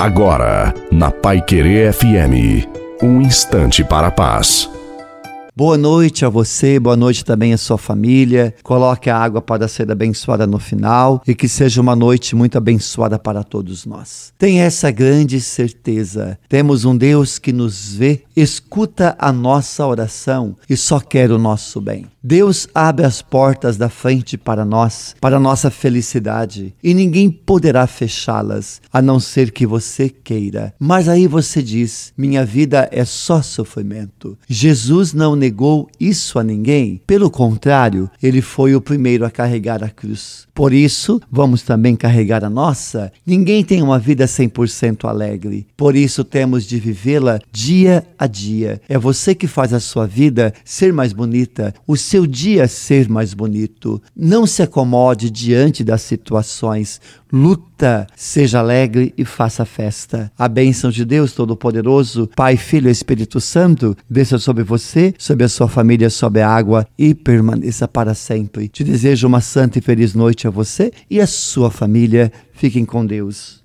Agora, na Pai Querer FM, um instante para a paz. Boa noite a você, boa noite também à sua família. Coloque a água para ser abençoada no final e que seja uma noite muito abençoada para todos nós. Tenha essa grande certeza: temos um Deus que nos vê, escuta a nossa oração e só quer o nosso bem. Deus abre as portas da frente para nós, para nossa felicidade, e ninguém poderá fechá-las, a não ser que você queira. Mas aí você diz: minha vida é só sofrimento. Jesus não negou isso a ninguém. Pelo contrário, ele foi o primeiro a carregar a cruz. Por isso, vamos também carregar a nossa. Ninguém tem uma vida 100% alegre. Por isso, temos de vivê-la dia a dia. É você que faz a sua vida ser mais bonita, o seu dia ser mais bonito. Não se acomode diante das situações. Luta, seja alegre e faça festa. A bênção de Deus Todo-Poderoso, Pai, Filho e Espírito Santo, desça sobre você, sobre a sua família, sobre a água e permaneça para sempre. Te desejo uma santa e feliz noite a você e a sua família. Fiquem com Deus.